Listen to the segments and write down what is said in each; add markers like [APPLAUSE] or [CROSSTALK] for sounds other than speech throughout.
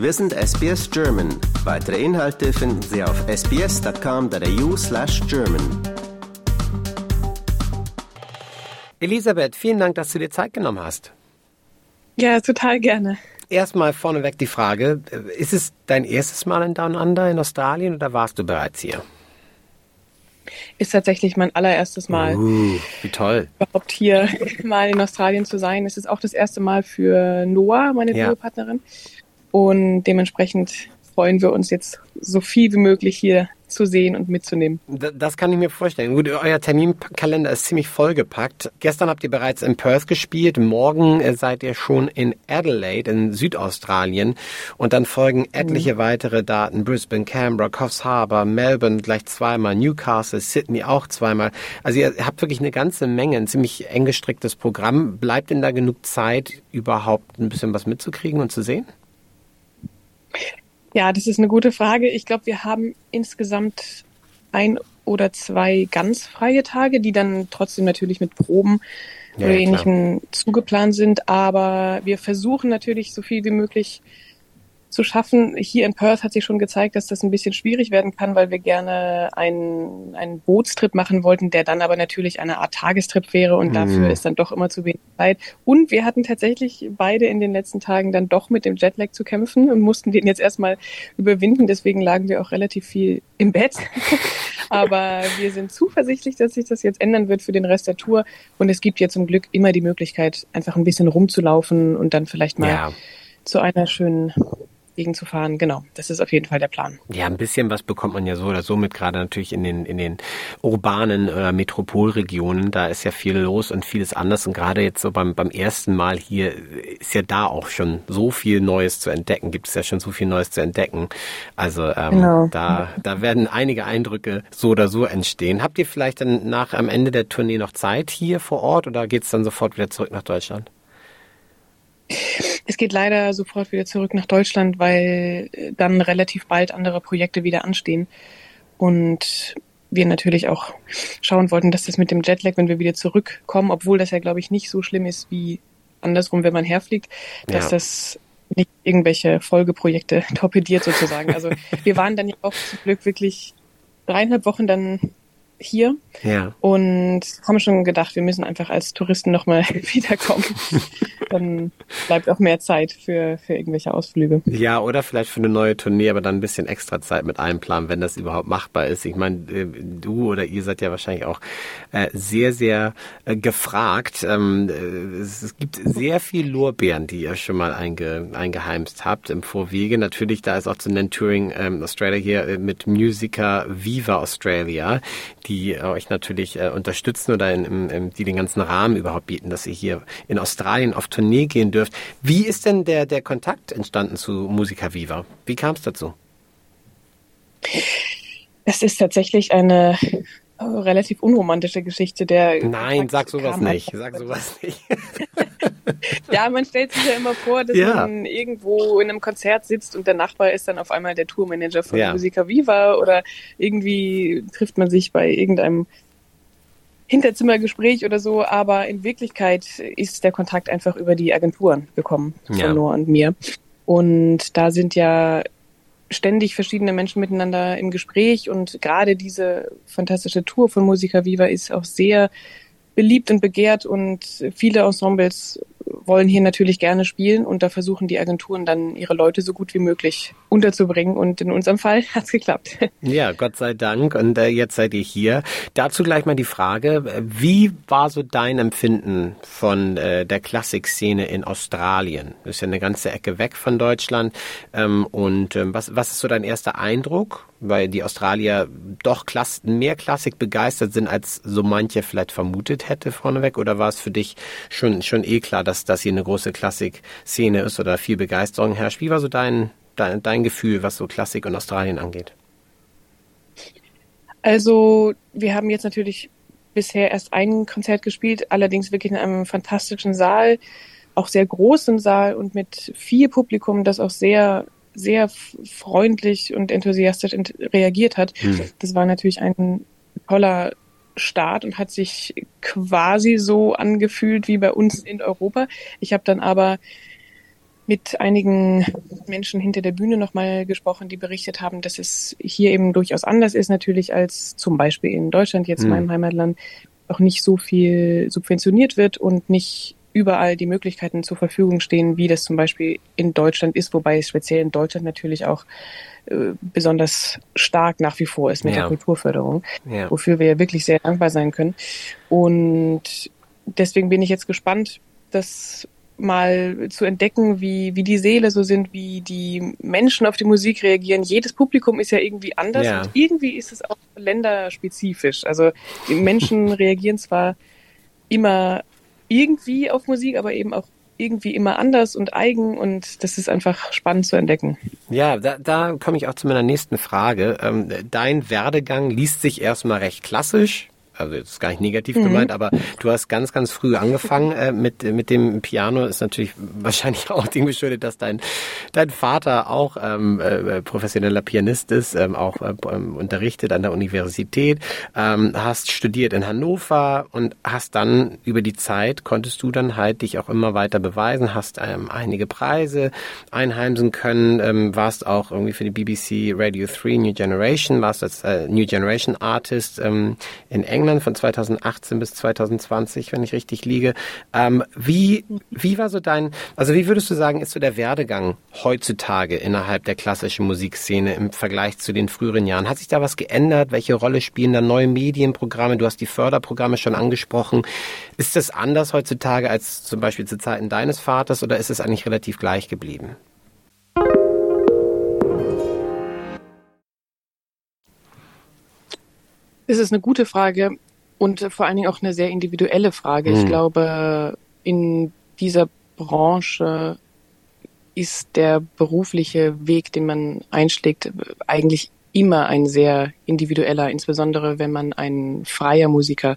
Wir sind SBS German. Weitere Inhalte finden Sie auf sbs.com.au slash German. Elisabeth, vielen Dank, dass du dir Zeit genommen hast. Ja, total gerne. Erstmal vorneweg die Frage, ist es dein erstes Mal in Down Under in Australien oder warst du bereits hier? Ist tatsächlich mein allererstes Mal. Uh, wie toll. Überhaupt hier [LAUGHS] mal in Australien zu sein. Es ist auch das erste Mal für Noah, meine Ja. Duopartnerin. Und dementsprechend freuen wir uns jetzt so viel wie möglich hier zu sehen und mitzunehmen. Das kann ich mir vorstellen. Gut, euer Terminkalender ist ziemlich vollgepackt. Gestern habt ihr bereits in Perth gespielt. Morgen äh, seid ihr schon in Adelaide in Südaustralien. Und dann folgen etliche weitere Daten. Brisbane, Canberra, Coffs Harbour, Melbourne gleich zweimal, Newcastle, Sydney auch zweimal. Also ihr habt wirklich eine ganze Menge, ein ziemlich eng gestricktes Programm. Bleibt denn da genug Zeit, überhaupt ein bisschen was mitzukriegen und zu sehen? Ja, das ist eine gute Frage. Ich glaube, wir haben insgesamt ein oder zwei ganz freie Tage, die dann trotzdem natürlich mit Proben Ja, oder ähnlichem zugeplant sind. Aber wir versuchen natürlich so viel wie möglich zu schaffen. Hier in Perth hat sich schon gezeigt, dass das ein bisschen schwierig werden kann, weil wir gerne einen, einen Bootstrip machen wollten, der dann aber natürlich eine Art Tagestrip wäre und Mhm. dafür ist dann doch immer zu wenig Zeit. Und wir hatten tatsächlich beide in den letzten Tagen dann doch mit dem Jetlag zu kämpfen und mussten den jetzt erstmal überwinden. Deswegen lagen wir auch relativ viel im Bett. [LAUGHS] aber wir sind zuversichtlich, dass sich das jetzt ändern wird für den Rest der Tour. Und es gibt ja zum Glück immer die Möglichkeit, einfach ein bisschen rumzulaufen und dann vielleicht mal Ja. zu einer schönen Gegend zu fahren. Genau, das ist auf jeden Fall der Plan. Ja, ein bisschen was bekommt man ja so oder so mit, gerade natürlich in den, in den urbanen oder Metropolregionen. Da ist ja viel los und vieles anders. Und gerade jetzt so beim, beim ersten Mal hier ist ja da auch schon so viel Neues zu entdecken. Gibt es ja schon so viel Neues zu entdecken. Also ähm, Genau. da, da werden einige Eindrücke so oder so entstehen. Habt ihr vielleicht dann nach am Ende der Tournee noch Zeit hier vor Ort oder geht's dann sofort wieder zurück nach Deutschland? Es geht leider sofort wieder zurück nach Deutschland, weil äh, dann relativ bald andere Projekte wieder anstehen. Und wir natürlich auch schauen wollten, dass das mit dem Jetlag, wenn wir wieder zurückkommen, obwohl das ja, glaube ich, nicht so schlimm ist wie andersrum, wenn man herfliegt, dass Ja. das nicht irgendwelche Folgeprojekte [LAUGHS] torpediert sozusagen. Also wir waren dann ja auch zum Glück wirklich dreieinhalb Wochen dann hier Ja. und haben schon gedacht, wir müssen einfach als Touristen nochmal [LAUGHS] wiederkommen. Dann bleibt auch mehr Zeit für, für irgendwelche Ausflüge. Ja, oder vielleicht für eine neue Tournee, aber dann ein bisschen extra Zeit mit einplanen, wenn das überhaupt machbar ist. Ich meine, äh, du oder ihr seid ja wahrscheinlich auch äh, sehr, sehr äh, gefragt. Ähm, äh, es, gibt sehr viel Lorbeeren, die ihr schon mal einge, eingeheimst habt im Vorwege. Natürlich, da ist auch zu nennen Touring ähm, Australia hier mit Musiker Viva Australia, die euch natürlich äh, unterstützen oder in, im, im, die den ganzen Rahmen überhaupt bieten, dass ihr hier in Australien auf Tournee gehen dürft. Wie ist denn der, der Kontakt entstanden zu Musica Viva? Wie kam es dazu? Es ist tatsächlich eine äh, relativ unromantische Geschichte. Der Nein, sag sowas kam nicht. Sag sowas [LAUGHS] nicht. Ja, man stellt sich ja immer vor, dass Ja. man irgendwo in einem Konzert sitzt und der Nachbar ist dann auf einmal der Tourmanager von Ja. Musica Viva oder irgendwie trifft man sich bei irgendeinem Hinterzimmergespräch oder so, aber in Wirklichkeit ist der Kontakt einfach über die Agenturen gekommen von Ja. Noah und mir. Und da sind ja ständig verschiedene Menschen miteinander im Gespräch und gerade diese fantastische Tour von Musica Viva ist auch sehr beliebt und begehrt und viele Ensembles wollen hier natürlich gerne spielen und da versuchen die Agenturen dann ihre Leute so gut wie möglich unterzubringen und in unserem Fall [LAUGHS] hat's geklappt. Ja, Gott sei Dank. Und äh, jetzt seid ihr hier. Dazu gleich mal die Frage, äh, wie war so dein Empfinden von äh, der Klassikszene in Australien? Das ist ja eine ganze Ecke weg von Deutschland. Ähm, und ähm, was, was ist so dein erster Eindruck? Weil die Australier doch Klass mehr Klassik begeistert sind, als so manche vielleicht vermutet hätte vorneweg. Oder war es für dich schon, schon eh klar, dass das hier eine große Klassikszene ist oder viel Begeisterung herrscht? Wie war so dein, dein, dein Gefühl, was so Klassik und Australien angeht? Also wir haben jetzt natürlich bisher erst ein Konzert gespielt, allerdings wirklich in einem fantastischen Saal, auch sehr großen Saal und mit viel Publikum, das auch sehr, sehr freundlich und enthusiastisch ent- reagiert hat. Hm. Das war natürlich ein toller Start und hat sich quasi so angefühlt wie bei uns in Europa. Ich habe dann aber mit einigen Menschen hinter der Bühne nochmal gesprochen, die berichtet haben, dass es hier eben durchaus anders ist natürlich als zum Beispiel in Deutschland, jetzt in meinem Heimatland, auch nicht so viel subventioniert wird und nicht überall die Möglichkeiten zur Verfügung stehen, wie das zum Beispiel in Deutschland ist, wobei es speziell in Deutschland natürlich auch äh, besonders stark nach wie vor ist mit ja. der Kulturförderung, ja. wofür wir ja wirklich sehr dankbar sein können. Und deswegen bin ich jetzt gespannt, das mal zu entdecken, wie, wie die Seele so sind, wie die Menschen auf die Musik reagieren. Jedes Publikum ist ja irgendwie anders ja. und irgendwie ist es auch länderspezifisch. Also die Menschen [LAUGHS] reagieren zwar immer irgendwie auf Musik, aber eben auch irgendwie immer anders und eigen und das ist einfach spannend zu entdecken. Ja, da, da komme ich auch zu meiner nächsten Frage. Ähm, dein Werdegang liest sich erstmal recht klassisch also jetzt gar nicht negativ mhm. gemeint, aber du hast ganz, ganz früh angefangen äh, mit, mit dem Piano. Ist natürlich wahrscheinlich auch dem geschuldet, dass dein, dein Vater auch ähm, äh, professioneller Pianist ist, ähm, auch äh, ähm, unterrichtet an der Universität, ähm, hast studiert in Hannover und hast dann über die Zeit, konntest du dann halt dich auch immer weiter beweisen, hast ähm, einige Preise einheimsen können, ähm, warst auch irgendwie für die BBC Radio 3 New Generation, warst als äh, New Generation Artist ähm, in England England von 2018 bis 2020, wenn ich richtig liege. Ähm, wie, wie war so dein, also wie würdest du sagen, ist so der Werdegang heutzutage innerhalb der klassischen Musikszene im Vergleich zu den früheren Jahren? Hat sich da was geändert? Welche Rolle spielen da neue Medienprogramme? Du hast die Förderprogramme schon angesprochen. Ist das anders heutzutage als zum Beispiel zu Zeiten deines Vaters oder ist es eigentlich relativ gleich geblieben? Das ist eine gute Frage und vor allen Dingen auch eine sehr individuelle Frage. Mhm. Ich hm. glaube, in dieser Branche ist der berufliche Weg, den man einschlägt, eigentlich immer ein sehr individueller, insbesondere wenn man ein freier Musiker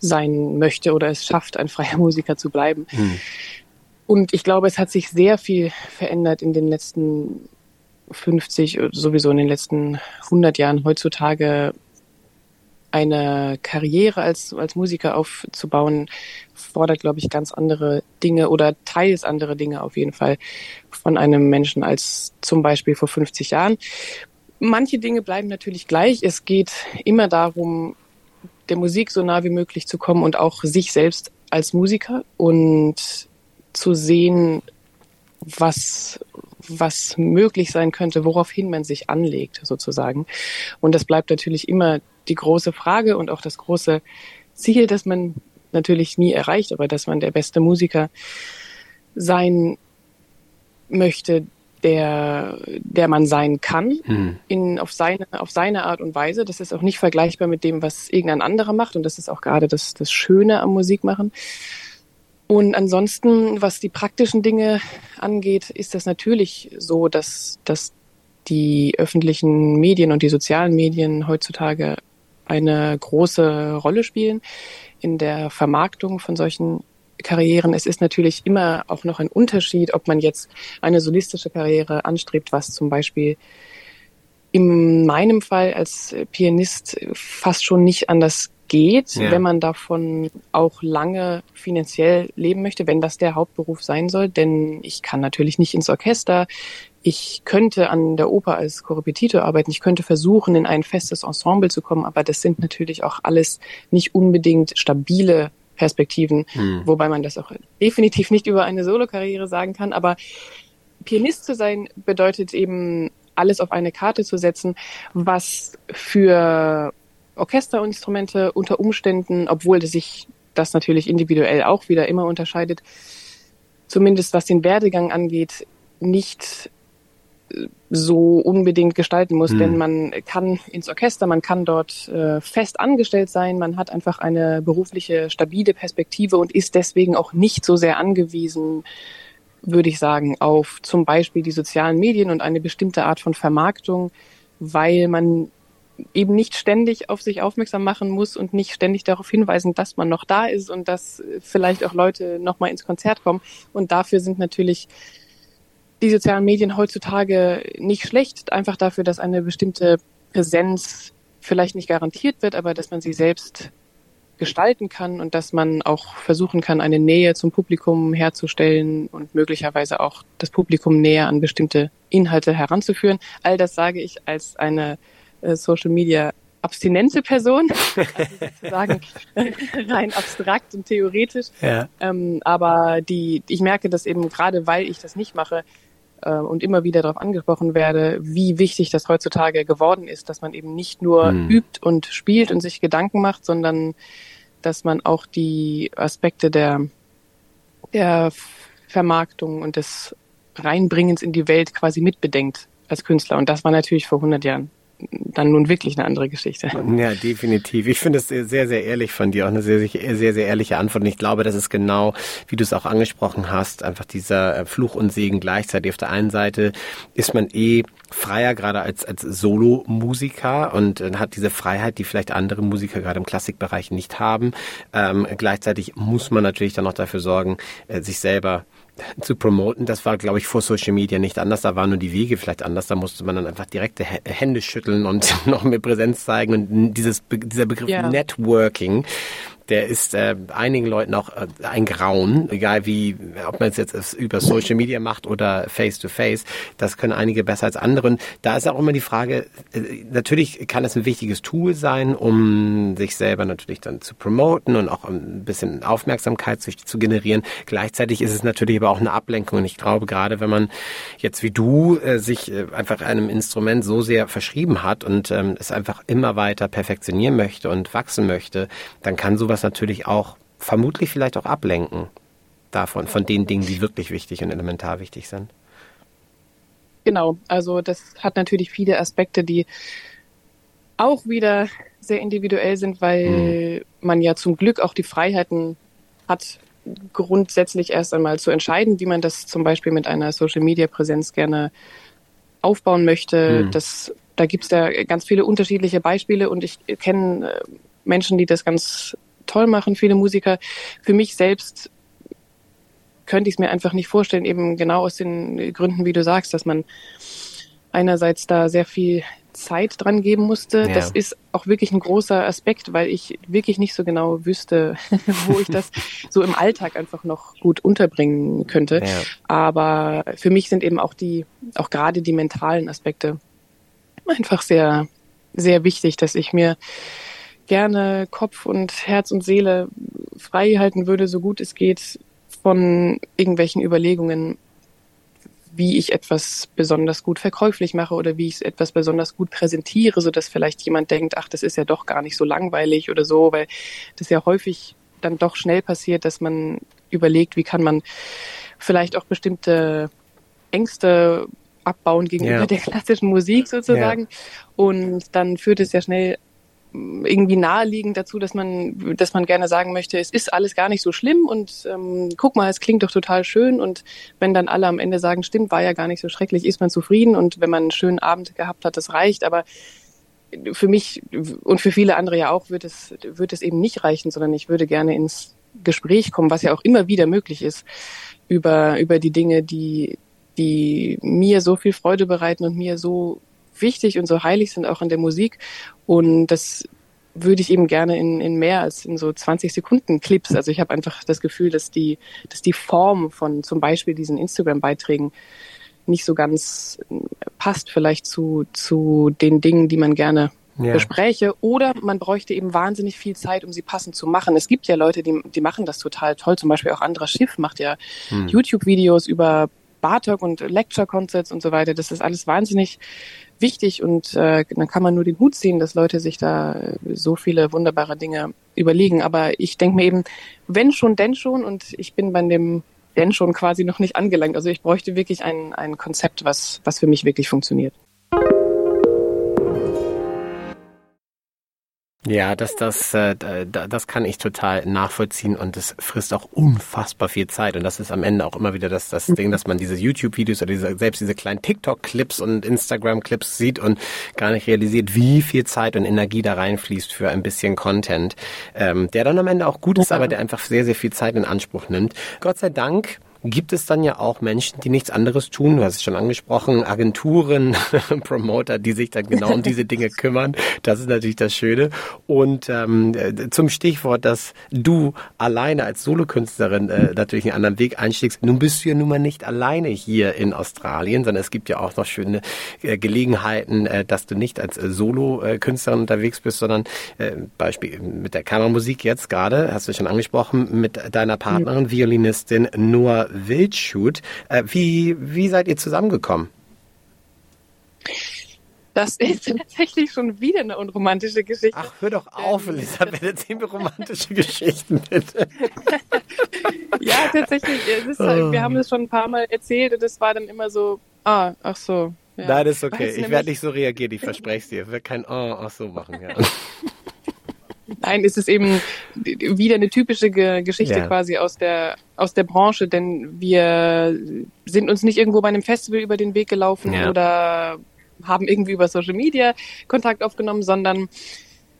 sein möchte oder es schafft, ein freier Musiker zu bleiben. Mhm. Und ich glaube, es hat sich sehr viel verändert in den letzten 50, sowieso in den letzten 100 Jahren. Heutzutage eine Karriere als, als Musiker aufzubauen, fordert, glaube ich, ganz andere Dinge oder teils andere Dinge auf jeden Fall von einem Menschen als zum Beispiel vor 50 Jahren. Manche Dinge bleiben natürlich gleich. Es geht immer darum, der Musik so nah wie möglich zu kommen und auch sich selbst als Musiker und zu sehen, was, was möglich sein könnte, woraufhin man sich anlegt, sozusagen. Und das bleibt natürlich immer die große Frage und auch das große Ziel, das man natürlich nie erreicht, aber dass man der beste Musiker sein möchte, der, der man sein kann, mhm. in, auf, seine, auf seine Art und Weise. Das ist auch nicht vergleichbar mit dem, was irgendein anderer macht. Und das ist auch gerade das, das Schöne am Musikmachen. Und ansonsten, was die praktischen Dinge angeht, ist das natürlich so, dass, dass die öffentlichen Medien und die sozialen Medien heutzutage eine große Rolle spielen in der Vermarktung von solchen Karrieren. Es ist natürlich immer auch noch ein Unterschied, ob man jetzt eine solistische Karriere anstrebt, was zum Beispiel in meinem Fall als Pianist fast schon nicht anders geht, ja. wenn man davon auch lange finanziell leben möchte, wenn das der Hauptberuf sein soll. Denn ich kann natürlich nicht ins Orchester. Ich könnte an der Oper als Korrepetitor arbeiten. Ich könnte versuchen, in ein festes Ensemble zu kommen. Aber das sind natürlich auch alles nicht unbedingt stabile Perspektiven, hm. wobei man das auch definitiv nicht über eine Solokarriere sagen kann. Aber Pianist zu sein bedeutet eben alles auf eine Karte zu setzen, was für Orchesterinstrumente unter Umständen, obwohl sich das natürlich individuell auch wieder immer unterscheidet, zumindest was den Werdegang angeht, nicht so unbedingt gestalten muss, hm. denn man kann ins Orchester, man kann dort äh, fest angestellt sein, man hat einfach eine berufliche, stabile Perspektive und ist deswegen auch nicht so sehr angewiesen, würde ich sagen, auf zum Beispiel die sozialen Medien und eine bestimmte Art von Vermarktung, weil man eben nicht ständig auf sich aufmerksam machen muss und nicht ständig darauf hinweisen, dass man noch da ist und dass vielleicht auch Leute noch mal ins Konzert kommen. Und dafür sind natürlich die sozialen Medien heutzutage nicht schlecht, einfach dafür, dass eine bestimmte Präsenz vielleicht nicht garantiert wird, aber dass man sie selbst gestalten kann und dass man auch versuchen kann, eine Nähe zum Publikum herzustellen und möglicherweise auch das Publikum näher an bestimmte Inhalte heranzuführen. All das sage ich als eine äh, Social Media abstinente Person, also [LAUGHS] sozusagen [LAUGHS] rein abstrakt und theoretisch. Ja. Ähm, aber die, ich merke dass eben gerade, weil ich das nicht mache und immer wieder darauf angesprochen werde, wie wichtig das heutzutage geworden ist, dass man eben nicht nur hm. übt und spielt und sich Gedanken macht, sondern dass man auch die Aspekte der, der Vermarktung und des Reinbringens in die Welt quasi mitbedenkt als Künstler. Und das war natürlich vor 100 Jahren dann nun wirklich eine andere Geschichte. Ja, definitiv. Ich finde es sehr, sehr ehrlich von dir, auch eine sehr, sehr, sehr ehrliche Antwort. Und ich glaube, das ist genau, wie du es auch angesprochen hast, einfach dieser äh, Fluch und Segen gleichzeitig. Auf der einen Seite ist man eh freier, gerade als, als Solo-Musiker und hat diese Freiheit, die vielleicht andere Musiker gerade im Klassikbereich nicht haben. Ähm, gleichzeitig muss man natürlich dann auch dafür sorgen, äh, sich selber zu promoten. Das war, glaube ich, vor Social Media nicht anders. Da waren nur die Wege vielleicht anders. Da musste man dann einfach direkte Hände schütteln und [LAUGHS] noch mehr Präsenz zeigen. Und dieses, dieser Begriff ja. Networking, der ist äh, einigen Leuten auch äh, ein Grauen, egal wie, ob man es jetzt über Social Media macht oder face to face. Das können einige besser als andere. Und da ist auch immer die Frage, äh, natürlich kann es ein wichtiges Tool sein, um sich selber natürlich dann zu promoten und auch ein bisschen Aufmerksamkeit zu, zu generieren. Gleichzeitig ist es natürlich aber auch eine Ablenkung. Und ich glaube, gerade wenn man jetzt wie du äh, sich äh, einfach einem Instrument so sehr verschrieben hat und ähm, es einfach immer weiter perfektionieren möchte und wachsen möchte, dann kann sowas das natürlich auch vermutlich vielleicht auch ablenken davon, von den Dingen, die wirklich wichtig und elementar wichtig sind. Genau, also das hat natürlich viele Aspekte, die auch wieder sehr individuell sind, weil mhm. man ja zum Glück auch die Freiheiten hat, grundsätzlich erst einmal zu entscheiden, wie man das zum Beispiel mit einer Social-Media-Präsenz gerne aufbauen möchte. Mhm. Das, da gibt es ja ganz viele unterschiedliche Beispiele und ich kenne äh, Menschen, die das ganz toll machen, viele Musiker. Für mich selbst könnte ich es mir einfach nicht vorstellen, eben genau aus den Gründen, wie du sagst, dass man einerseits da sehr viel Zeit dran geben musste. Ja. Das ist auch wirklich ein großer Aspekt, weil ich wirklich nicht so genau wüsste, [LAUGHS] wo ich das so im Alltag einfach noch gut unterbringen könnte. Ja. Aber für mich sind eben auch die, auch gerade die mentalen Aspekte einfach sehr, sehr wichtig, dass ich mir gerne Kopf und Herz und Seele frei halten würde, so gut es geht, von irgendwelchen Überlegungen, wie ich etwas besonders gut verkäuflich mache oder wie ich etwas besonders gut präsentiere, so dass vielleicht jemand denkt, ach, das ist ja doch gar nicht so langweilig oder so, weil das ja häufig dann doch schnell passiert, dass man überlegt, wie kann man vielleicht auch bestimmte Ängste abbauen gegenüber ja. der klassischen Musik sozusagen. Ja. Und dann führt es ja schnell irgendwie naheliegend dazu, dass man, dass man gerne sagen möchte, es ist alles gar nicht so schlimm und ähm, guck mal, es klingt doch total schön und wenn dann alle am Ende sagen, stimmt, war ja gar nicht so schrecklich, ist man zufrieden und wenn man einen schönen Abend gehabt hat, das reicht, aber für mich und für viele andere ja auch wird es, wird es eben nicht reichen, sondern ich würde gerne ins Gespräch kommen, was ja auch immer wieder möglich ist, über, über die Dinge, die, die mir so viel Freude bereiten und mir so wichtig und so heilig sind auch in der Musik. Und das würde ich eben gerne in, in mehr als in so 20 Sekunden Clips. Also ich habe einfach das Gefühl, dass die, dass die Form von zum Beispiel diesen Instagram-Beiträgen nicht so ganz passt vielleicht zu, zu den Dingen, die man gerne ja. bespräche. Oder man bräuchte eben wahnsinnig viel Zeit, um sie passend zu machen. Es gibt ja Leute, die, die machen das total toll. Zum Beispiel auch Andra Schiff macht ja hm. YouTube-Videos über Bartok und Lecture-Concerts und so weiter. Das ist alles wahnsinnig wichtig und äh, dann kann man nur den Hut ziehen, dass Leute sich da äh, so viele wunderbare Dinge überlegen. Aber ich denke mir eben, wenn schon, denn schon und ich bin bei dem denn schon quasi noch nicht angelangt. Also ich bräuchte wirklich ein, ein Konzept, was, was für mich wirklich funktioniert. Ja, das, das, äh, das kann ich total nachvollziehen und es frisst auch unfassbar viel Zeit. Und das ist am Ende auch immer wieder das, das Ding, dass man diese YouTube-Videos oder diese, selbst diese kleinen TikTok-Clips und Instagram-Clips sieht und gar nicht realisiert, wie viel Zeit und Energie da reinfließt für ein bisschen Content, ähm, der dann am Ende auch gut ist, aber der einfach sehr, sehr viel Zeit in Anspruch nimmt. Gott sei Dank gibt es dann ja auch Menschen, die nichts anderes tun. Du hast es schon angesprochen, Agenturen, [LAUGHS] Promoter, die sich dann genau um diese Dinge kümmern. Das ist natürlich das Schöne. Und ähm, zum Stichwort, dass du alleine als Solokünstlerin äh, natürlich einen anderen Weg einschlägst. Nun bist du ja nun mal nicht alleine hier in Australien, sondern es gibt ja auch noch schöne äh, Gelegenheiten, äh, dass du nicht als äh, Solokünstlerin unterwegs bist, sondern äh, Beispiel mit der Kammermusik jetzt gerade, hast du schon angesprochen, mit deiner Partnerin, Violinistin Noah Wildschut. Äh, wie, wie seid ihr zusammengekommen? Das ist [LAUGHS] tatsächlich schon wieder eine unromantische Geschichte. Ach, hör doch auf, ähm, Elisabeth, erzähl mir romantische [LAUGHS] Geschichten, bitte. [LAUGHS] ja, tatsächlich. Halt, wir haben das schon ein paar Mal erzählt und es war dann immer so, ah, ach so. Ja. Nein, das ist okay. ich werde nicht so reagieren, ich verspreche es dir. Ich werde kein Oh, ach so machen, ja. Nein, es ist eben wieder eine typische Geschichte ja. quasi aus der, aus der Branche, denn wir sind uns nicht irgendwo bei einem Festival über den Weg gelaufen ja. oder haben irgendwie über Social Media Kontakt aufgenommen, sondern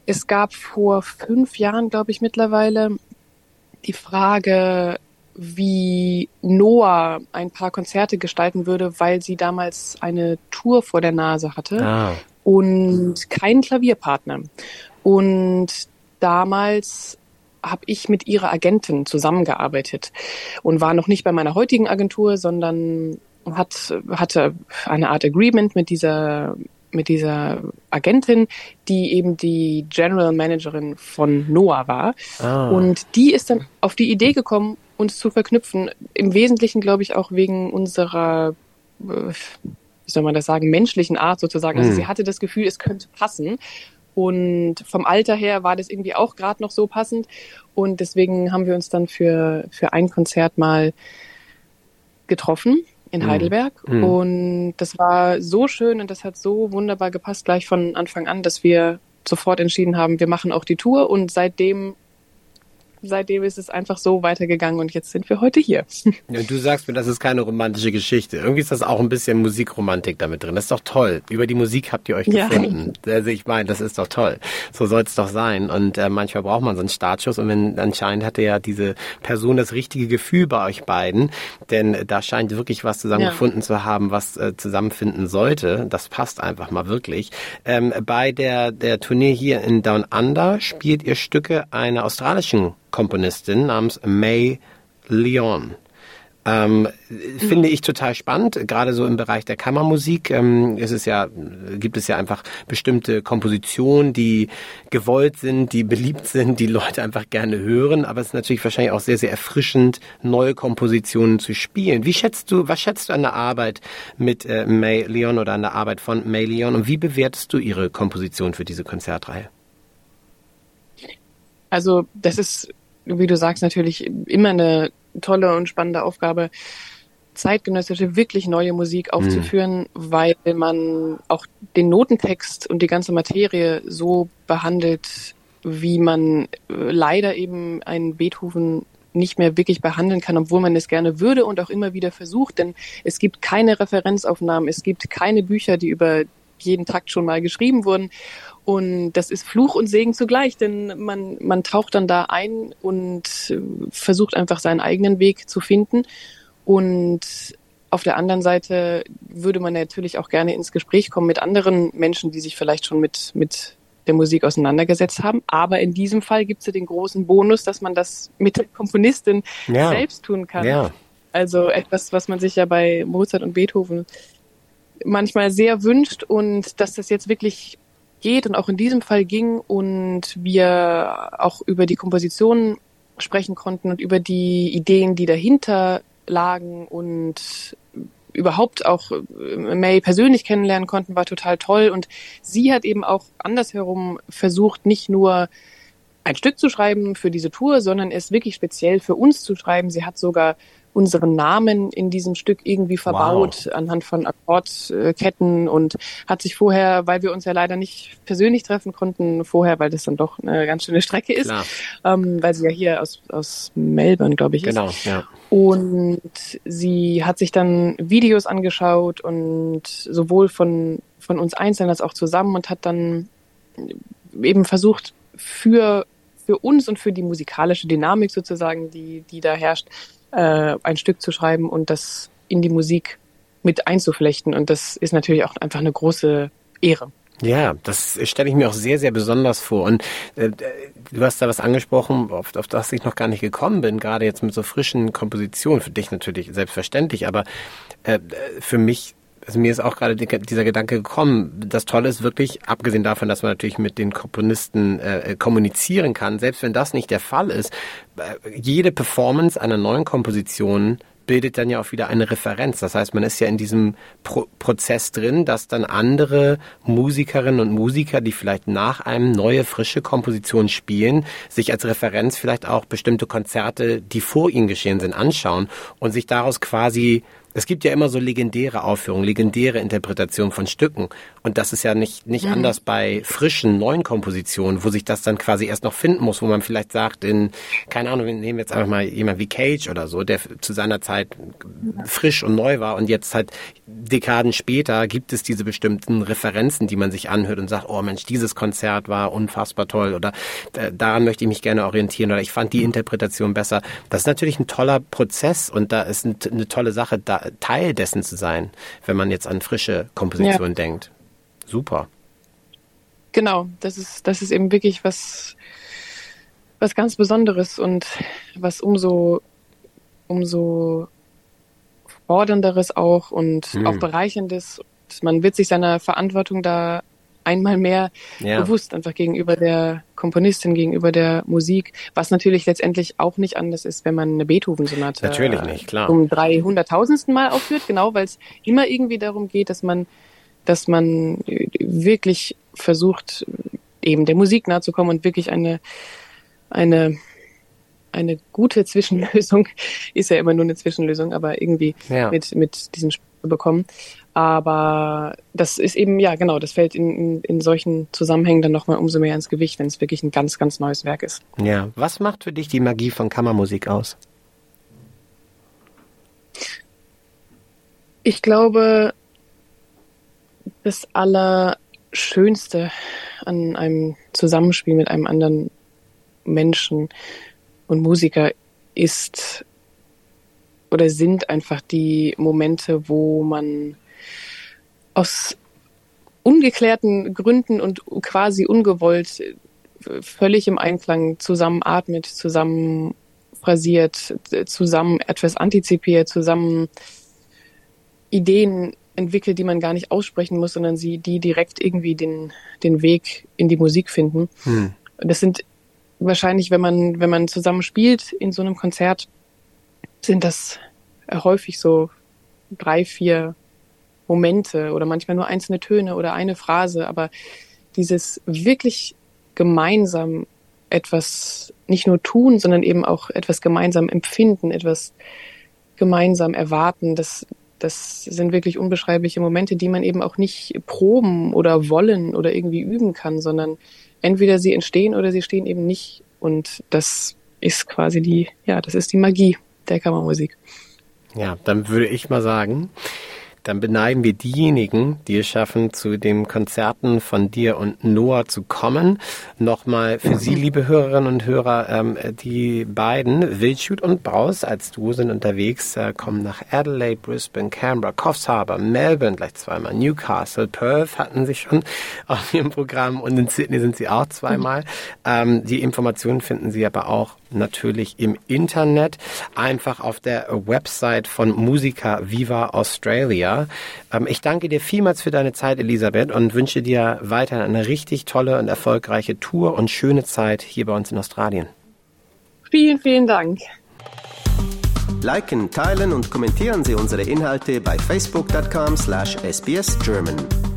es gab vor fünf Jahren, glaube ich, mittlerweile die Frage, wie Noah ein paar Konzerte gestalten würde, weil sie damals eine Tour vor der Nase hatte ah. und keinen Klavierpartner. Und damals habe ich mit ihrer Agentin zusammengearbeitet und war noch nicht bei meiner heutigen Agentur, sondern hat, hatte eine Art Agreement mit dieser mit dieser Agentin, die eben die General Managerin von Noah war. Ah. Und die ist dann auf die Idee gekommen, uns zu verknüpfen. Im Wesentlichen, glaube ich, auch wegen unserer, äh, wie soll man das sagen, menschlichen Art sozusagen. Also mhm. sie hatte das Gefühl, es könnte passen. Und vom Alter her war das irgendwie auch gerade noch so passend. Und deswegen haben wir uns dann für, für ein Konzert mal getroffen in mhm. Heidelberg. Mhm. Und das war so schön und das hat so wunderbar gepasst gleich von Anfang an, dass wir sofort entschieden haben, wir machen auch die Tour und seitdem seitdem ist es einfach so weitergegangen und jetzt sind wir heute hier. [LAUGHS] Ja, du sagst mir, das ist keine romantische Geschichte. Irgendwie ist das auch ein bisschen Musikromantik damit drin. Das ist doch toll. Über die Musik habt ihr euch ja. gefunden. Also ich meine, das ist doch toll. So soll es doch sein. Und äh, manchmal braucht man so einen Startschuss. Und wenn anscheinend hatte ja diese Person das richtige Gefühl bei euch beiden, denn da scheint wirklich was zusammen ja. zu haben, was äh, zusammenfinden sollte. Das passt einfach mal wirklich. Ähm, bei der der Tournee hier in Down Under spielt ihr Stücke einer australischen Komponistin namens May Leon. Ähm, finde ich total spannend, gerade so im Bereich der Kammermusik ähm, ist es ja, gibt es ja einfach bestimmte Kompositionen, die gewollt sind, die beliebt sind, die Leute einfach gerne hören, aber es ist natürlich wahrscheinlich auch sehr, sehr erfrischend, neue Kompositionen zu spielen. Wie schätzt du, was schätzt du an der Arbeit mit äh, May Leon oder an der Arbeit von May Leon und wie bewertest du ihre Komposition für diese Konzertreihe? Also das ist wie du sagst, natürlich immer eine tolle und spannende Aufgabe, zeitgenössische, wirklich neue Musik aufzuführen, mhm. weil man auch den Notentext und die ganze Materie so behandelt, wie man äh, leider eben einen Beethoven nicht mehr wirklich behandeln kann, obwohl man es gerne würde und auch immer wieder versucht, denn es gibt keine Referenzaufnahmen, es gibt keine Bücher, die über jeden Takt schon mal geschrieben wurden. Und das ist Fluch und Segen zugleich, denn man, man taucht dann da ein und äh, versucht einfach seinen eigenen Weg zu finden. Und auf der anderen Seite würde man natürlich auch gerne ins Gespräch kommen mit anderen Menschen, die sich vielleicht schon mit, mit der Musik auseinandergesetzt haben. Aber in diesem Fall gibt es ja den großen Bonus, dass man das mit der Komponistin ja. selbst tun kann. Ja. Also etwas, was man sich ja bei Mozart und Beethoven manchmal sehr wünscht und dass das jetzt wirklich geht und auch in diesem Fall ging und wir auch über die Komposition sprechen konnten und über die Ideen, die dahinter lagen und überhaupt auch äh, May persönlich kennenlernen konnten, war total toll. Und sie hat eben auch andersherum versucht, nicht nur ein Stück zu schreiben für diese Tour, sondern es wirklich speziell für uns zu schreiben. Sie hat sogar unseren Namen in diesem Stück irgendwie verbaut wow. anhand von Akkordketten und hat sich vorher, weil wir uns ja leider nicht persönlich treffen konnten, vorher, weil das dann doch eine ganz schöne Strecke ist, ähm, weil sie ja hier aus, aus Melbourne, glaube ich, genau, ist. Genau, ja. Und sie hat sich dann Videos angeschaut und sowohl von, von uns einzeln als auch zusammen und hat dann eben versucht, für für uns und für die musikalische Dynamik sozusagen, die, die da herrscht, äh, ein Stück zu schreiben und das in die Musik mit einzuflechten. Und das ist natürlich auch einfach eine große Ehre. Ja, das stelle ich mir auch sehr, sehr besonders vor. Und äh, du hast da was angesprochen, auf, auf das ich noch gar nicht gekommen bin, gerade jetzt mit so frischen Kompositionen. Für dich natürlich selbstverständlich, aber äh, für mich also mir ist auch gerade dieser Gedanke gekommen. Das Tolle ist wirklich, abgesehen davon, dass man natürlich mit den Komponisten äh, kommunizieren kann, selbst wenn das nicht der Fall ist, äh, jede Performance einer neuen Komposition bildet dann ja auch wieder eine Referenz. Das heißt, man ist ja in diesem Pro Prozess drin, dass dann andere Musikerinnen und Musiker, die vielleicht nach einem neue, frische Komposition spielen, sich als Referenz vielleicht auch bestimmte Konzerte, die vor ihnen geschehen sind, anschauen und sich daraus quasi es gibt ja immer so legendäre Aufführungen, legendäre Interpretationen von Stücken. Und das ist ja nicht, nicht mhm. anders bei frischen, neuen Kompositionen, wo sich das dann quasi erst noch finden muss, wo man vielleicht sagt, in, keine Ahnung, wir nehmen jetzt einfach mal jemand wie Cage oder so, der zu seiner Zeit frisch und neu war und jetzt halt Dekaden später gibt es diese bestimmten Referenzen, die man sich anhört und sagt, oh Mensch, dieses Konzert war unfassbar toll oder äh, daran möchte ich mich gerne orientieren oder ich fand die Interpretation besser. Das ist natürlich ein toller Prozess und da ist eine tolle Sache, da Teil dessen zu sein, wenn man jetzt an frische Kompositionen ja. denkt. Super. Genau, das ist, das ist eben wirklich was, was ganz Besonderes und was umso, umso fordernderes auch und hm. auch bereicherndes. Man wird sich seiner Verantwortung da einmal mehr ja. bewusst einfach gegenüber der Komponistin, gegenüber der Musik, was natürlich letztendlich auch nicht anders ist, wenn man eine Beethoven-Sonate natürlich nicht, klar. um 300.000. Mal aufführt, genau, weil es immer irgendwie darum geht, dass man, dass man wirklich versucht, eben der Musik nahe zu kommen und wirklich eine, eine, eine gute Zwischenlösung, [LAUGHS] ist ja immer nur eine Zwischenlösung, aber irgendwie ja. mit, mit diesem Spiel bekommen. Aber das ist eben, ja genau, das fällt in, in, in solchen Zusammenhängen dann nochmal umso mehr ins Gewicht, wenn es wirklich ein ganz, ganz neues Werk ist. Ja, was macht für dich die Magie von Kammermusik aus? Ich glaube, das Allerschönste an einem Zusammenspiel mit einem anderen Menschen und Musiker ist oder sind einfach die Momente, wo man aus ungeklärten Gründen und quasi ungewollt äh, völlig im Einklang zusammen atmet, zusammen phrasiert, zusammen etwas antizipiert, zusammen Ideen entwickelt, die man gar nicht aussprechen muss, sondern sie, die direkt irgendwie den, den Weg in die Musik finden. Hm. Das sind wahrscheinlich, wenn man, wenn man zusammen spielt in so einem Konzert, sind das häufig so drei, vier Momente oder manchmal nur einzelne Töne oder eine Phrase, aber dieses wirklich gemeinsam etwas nicht nur tun, sondern eben auch etwas gemeinsam empfinden, etwas gemeinsam erwarten, das, das sind wirklich unbeschreibliche Momente, die man eben auch nicht proben oder wollen oder irgendwie üben kann, sondern entweder sie entstehen oder sie stehen eben nicht. Und das ist quasi die, ja, das ist die Magie der Kammermusik. Ja, dann würde ich mal sagen, dann beneiden wir diejenigen, die es schaffen, zu den Konzerten von dir und Noah zu kommen. Nochmal für Sie, liebe Hörerinnen und Hörer, ähm, die beiden, Wildschut und Braus, als Duo sind unterwegs, äh, kommen nach Adelaide, Brisbane, Canberra, Coffs Harbour, Melbourne gleich zweimal, Newcastle, Perth hatten sie schon auf ihrem Programm und in Sydney sind sie auch zweimal. Ähm, die Informationen finden Sie aber auch natürlich im Internet, einfach auf der Website von Musica Viva Australia. Ähm, ich danke dir vielmals für deine Zeit, Elisabeth, und wünsche dir weiterhin eine richtig tolle und erfolgreiche Tour und schöne Zeit hier bei uns in Australien. Vielen, vielen Dank. Liken, teilen und kommentieren Sie unsere Inhalte bei facebook.com slash sbsgerman.